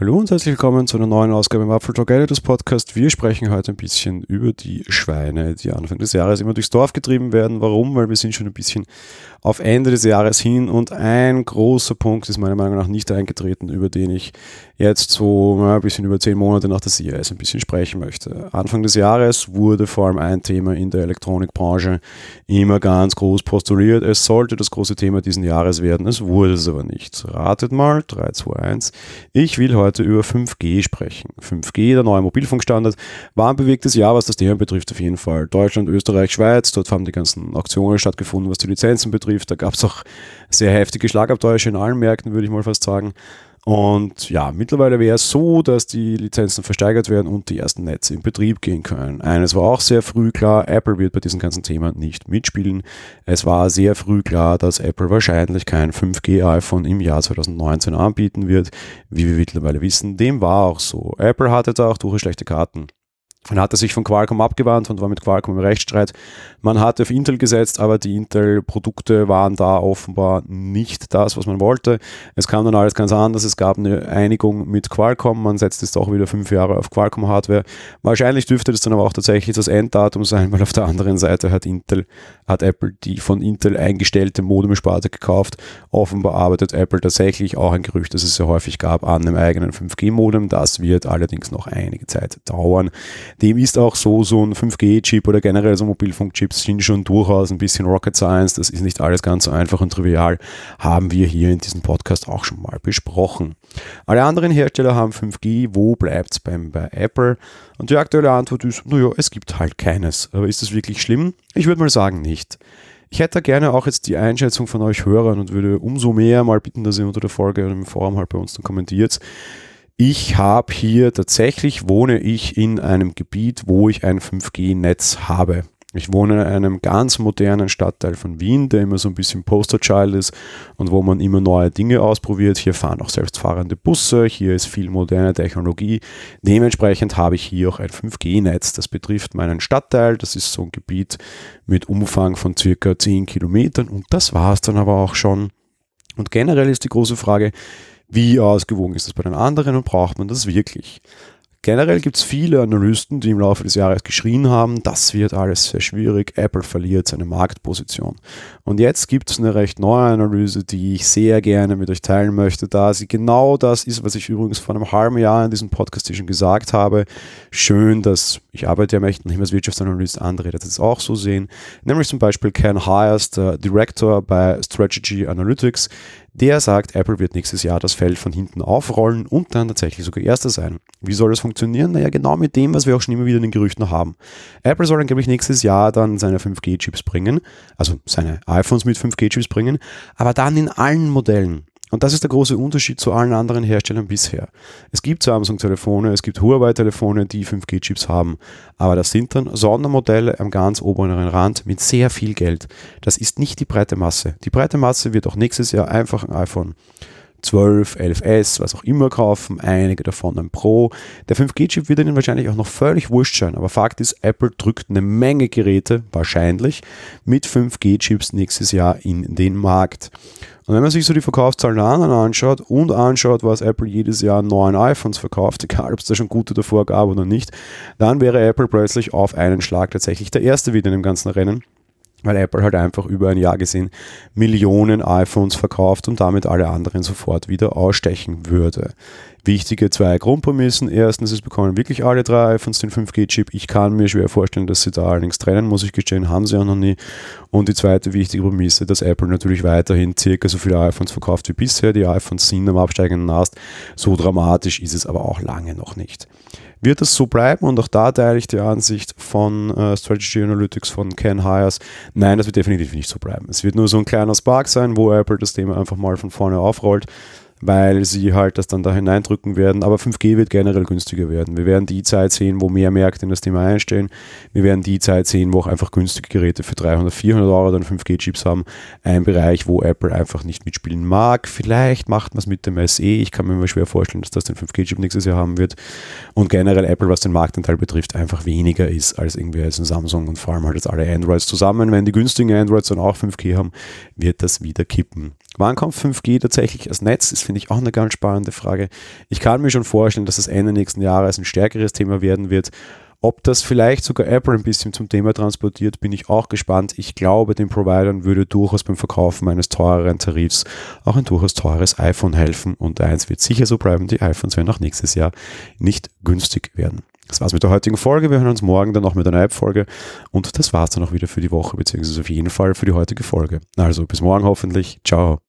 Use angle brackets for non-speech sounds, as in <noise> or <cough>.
Hallo und herzlich willkommen zu einer neuen Ausgabe im Apfel Talk Editors Podcast. Wir sprechen heute ein bisschen über die Schweine, die Anfang des Jahres immer durchs Dorf getrieben werden. Warum? Weil wir sind schon ein bisschen auf Ende des Jahres hin und ein großer Punkt ist meiner Meinung nach nicht eingetreten, über den ich jetzt so ja, ein bisschen über zehn Monate nach der CIS ein bisschen sprechen möchte. Anfang des Jahres wurde vor allem ein Thema in der Elektronikbranche immer ganz groß postuliert. Es sollte das große Thema diesen Jahres werden. Es wurde es aber nicht. Ratet mal, 3, 2, 1. Ich will heute über 5G sprechen. 5G, der neue Mobilfunkstandard, war ein bewegtes Jahr, was das Thema betrifft, auf jeden Fall. Deutschland, Österreich, Schweiz, dort haben die ganzen Auktionen stattgefunden, was die Lizenzen betrifft. Da gab es auch sehr heftige Schlagabtäusche in allen Märkten, würde ich mal fast sagen. Und ja, mittlerweile wäre es so, dass die Lizenzen versteigert werden und die ersten Netze in Betrieb gehen können. Eines war auch sehr früh klar, Apple wird bei diesem ganzen Thema nicht mitspielen. Es war sehr früh klar, dass Apple wahrscheinlich kein 5G-iPhone im Jahr 2019 anbieten wird, wie wir mittlerweile wissen. Dem war auch so. Apple hatte da auch durchaus schlechte Karten. Man hatte sich von Qualcomm abgewandt und war mit Qualcomm im Rechtsstreit. Man hatte auf Intel gesetzt, aber die Intel-Produkte waren da offenbar nicht das, was man wollte. Es kam dann alles ganz anders. Es gab eine Einigung mit Qualcomm. Man setzt jetzt auch wieder fünf Jahre auf Qualcomm-Hardware. Wahrscheinlich dürfte das dann aber auch tatsächlich das Enddatum sein, weil auf der anderen Seite hat Intel, hat Apple die von Intel eingestellte Modemsparte gekauft. Offenbar arbeitet Apple tatsächlich auch ein Gerücht, das es sehr häufig gab, an einem eigenen 5G-Modem. Das wird allerdings noch einige Zeit dauern dem ist auch so, so ein 5G-Chip oder generell so Mobilfunkchips sind schon durchaus ein bisschen Rocket Science. Das ist nicht alles ganz so einfach und trivial. Haben wir hier in diesem Podcast auch schon mal besprochen. Alle anderen Hersteller haben 5G. Wo bleibt es bei Apple? Und die aktuelle Antwort ist, naja, es gibt halt keines. Aber ist das wirklich schlimm? Ich würde mal sagen, nicht. Ich hätte gerne auch jetzt die Einschätzung von euch Hörern und würde umso mehr mal bitten, dass ihr unter der Folge oder im Forum halt bei uns dann kommentiert. Ich habe hier tatsächlich, wohne ich in einem Gebiet, wo ich ein 5G-Netz habe. Ich wohne in einem ganz modernen Stadtteil von Wien, der immer so ein bisschen Posterchild ist und wo man immer neue Dinge ausprobiert. Hier fahren auch selbstfahrende Busse, hier ist viel moderne Technologie. Dementsprechend habe ich hier auch ein 5G-Netz. Das betrifft meinen Stadtteil. Das ist so ein Gebiet mit Umfang von circa 10 Kilometern und das war es dann aber auch schon. Und generell ist die große Frage, wie ausgewogen ist das bei den anderen und braucht man das wirklich? Generell gibt es viele Analysten, die im Laufe des Jahres geschrien haben, das wird alles sehr schwierig, Apple verliert seine Marktposition. Und jetzt gibt es eine recht neue Analyse, die ich sehr gerne mit euch teilen möchte, da sie genau das ist, was ich übrigens vor einem halben Jahr in diesem Podcast schon gesagt habe. Schön, dass ich arbeite ja nicht als Wirtschaftsanalyst, andere das jetzt auch so sehen. Nämlich zum Beispiel Ken Hyers, der Director bei Strategy Analytics, der sagt, Apple wird nächstes Jahr das Feld von hinten aufrollen und dann tatsächlich sogar Erster sein. Wie soll das funktionieren? Naja, genau mit dem, was wir auch schon immer wieder in den Gerüchten haben. Apple soll angeblich nächstes Jahr dann seine 5G-Chips bringen, also seine iPhones mit 5G-Chips bringen, aber dann in allen Modellen. Und das ist der große Unterschied zu allen anderen Herstellern bisher. Es gibt Samsung-Telefone, es gibt Huawei-Telefone, die 5G-Chips haben, aber das sind dann Sondermodelle am ganz oberen Rand mit sehr viel Geld. Das ist nicht die breite Masse. Die breite Masse wird auch nächstes Jahr einfach ein iPhone 12, 11S, was auch immer kaufen, einige davon ein Pro. Der 5G-Chip wird Ihnen wahrscheinlich auch noch völlig wurscht sein, aber Fakt ist, Apple drückt eine Menge Geräte, wahrscheinlich, mit 5G-Chips nächstes Jahr in den Markt. Und wenn man sich so die Verkaufszahlen der anderen anschaut und anschaut, was Apple jedes Jahr neuen iPhones verkauft, <laughs> egal ob es da schon gute davor gab oder nicht, dann wäre Apple plötzlich auf einen Schlag tatsächlich der Erste wieder in dem ganzen Rennen weil Apple halt einfach über ein Jahr gesehen Millionen iPhones verkauft und damit alle anderen sofort wieder ausstechen würde. Wichtige zwei Grundprämissen. Erstens, es bekommen wirklich alle drei iPhones den 5G-Chip. Ich kann mir schwer vorstellen, dass sie da allerdings trennen, muss ich gestehen, haben sie auch noch nie. Und die zweite wichtige Prämisse, dass Apple natürlich weiterhin circa so viele iPhones verkauft wie bisher. Die iPhones sind am absteigenden Ast. So dramatisch ist es aber auch lange noch nicht. Wird es so bleiben? Und auch da teile ich die Ansicht von äh, Strategy Analytics von Ken Hyers. Nein, das wird definitiv nicht so bleiben. Es wird nur so ein kleiner Spark sein, wo Apple das Thema einfach mal von vorne aufrollt weil sie halt das dann da hineindrücken werden. Aber 5G wird generell günstiger werden. Wir werden die Zeit sehen, wo mehr Märkte in das Thema einstellen. Wir werden die Zeit sehen, wo auch einfach günstige Geräte für 300, 400 Euro dann 5G-Chips haben. Ein Bereich, wo Apple einfach nicht mitspielen mag. Vielleicht macht man es mit dem SE. Ich kann mir mal schwer vorstellen, dass das den 5G-Chip nächstes Jahr haben wird. Und generell Apple, was den Marktanteil betrifft, einfach weniger ist als irgendwie als ein Samsung und vor allem halt jetzt alle Androids zusammen. Wenn die günstigen Androids dann auch 5G haben, wird das wieder kippen. Wann kommt 5G tatsächlich als Netz? Das finde ich auch eine ganz spannende Frage. Ich kann mir schon vorstellen, dass das Ende nächsten Jahres ein stärkeres Thema werden wird. Ob das vielleicht sogar Apple ein bisschen zum Thema transportiert, bin ich auch gespannt. Ich glaube, den Providern würde durchaus beim Verkaufen eines teureren Tarifs auch ein durchaus teures iPhone helfen. Und eins wird sicher so bleiben, die iPhones werden auch nächstes Jahr nicht günstig werden. Das war's mit der heutigen Folge. Wir hören uns morgen dann noch mit einer App-Folge. Und das war's dann auch wieder für die Woche, beziehungsweise auf jeden Fall für die heutige Folge. Also bis morgen hoffentlich. Ciao.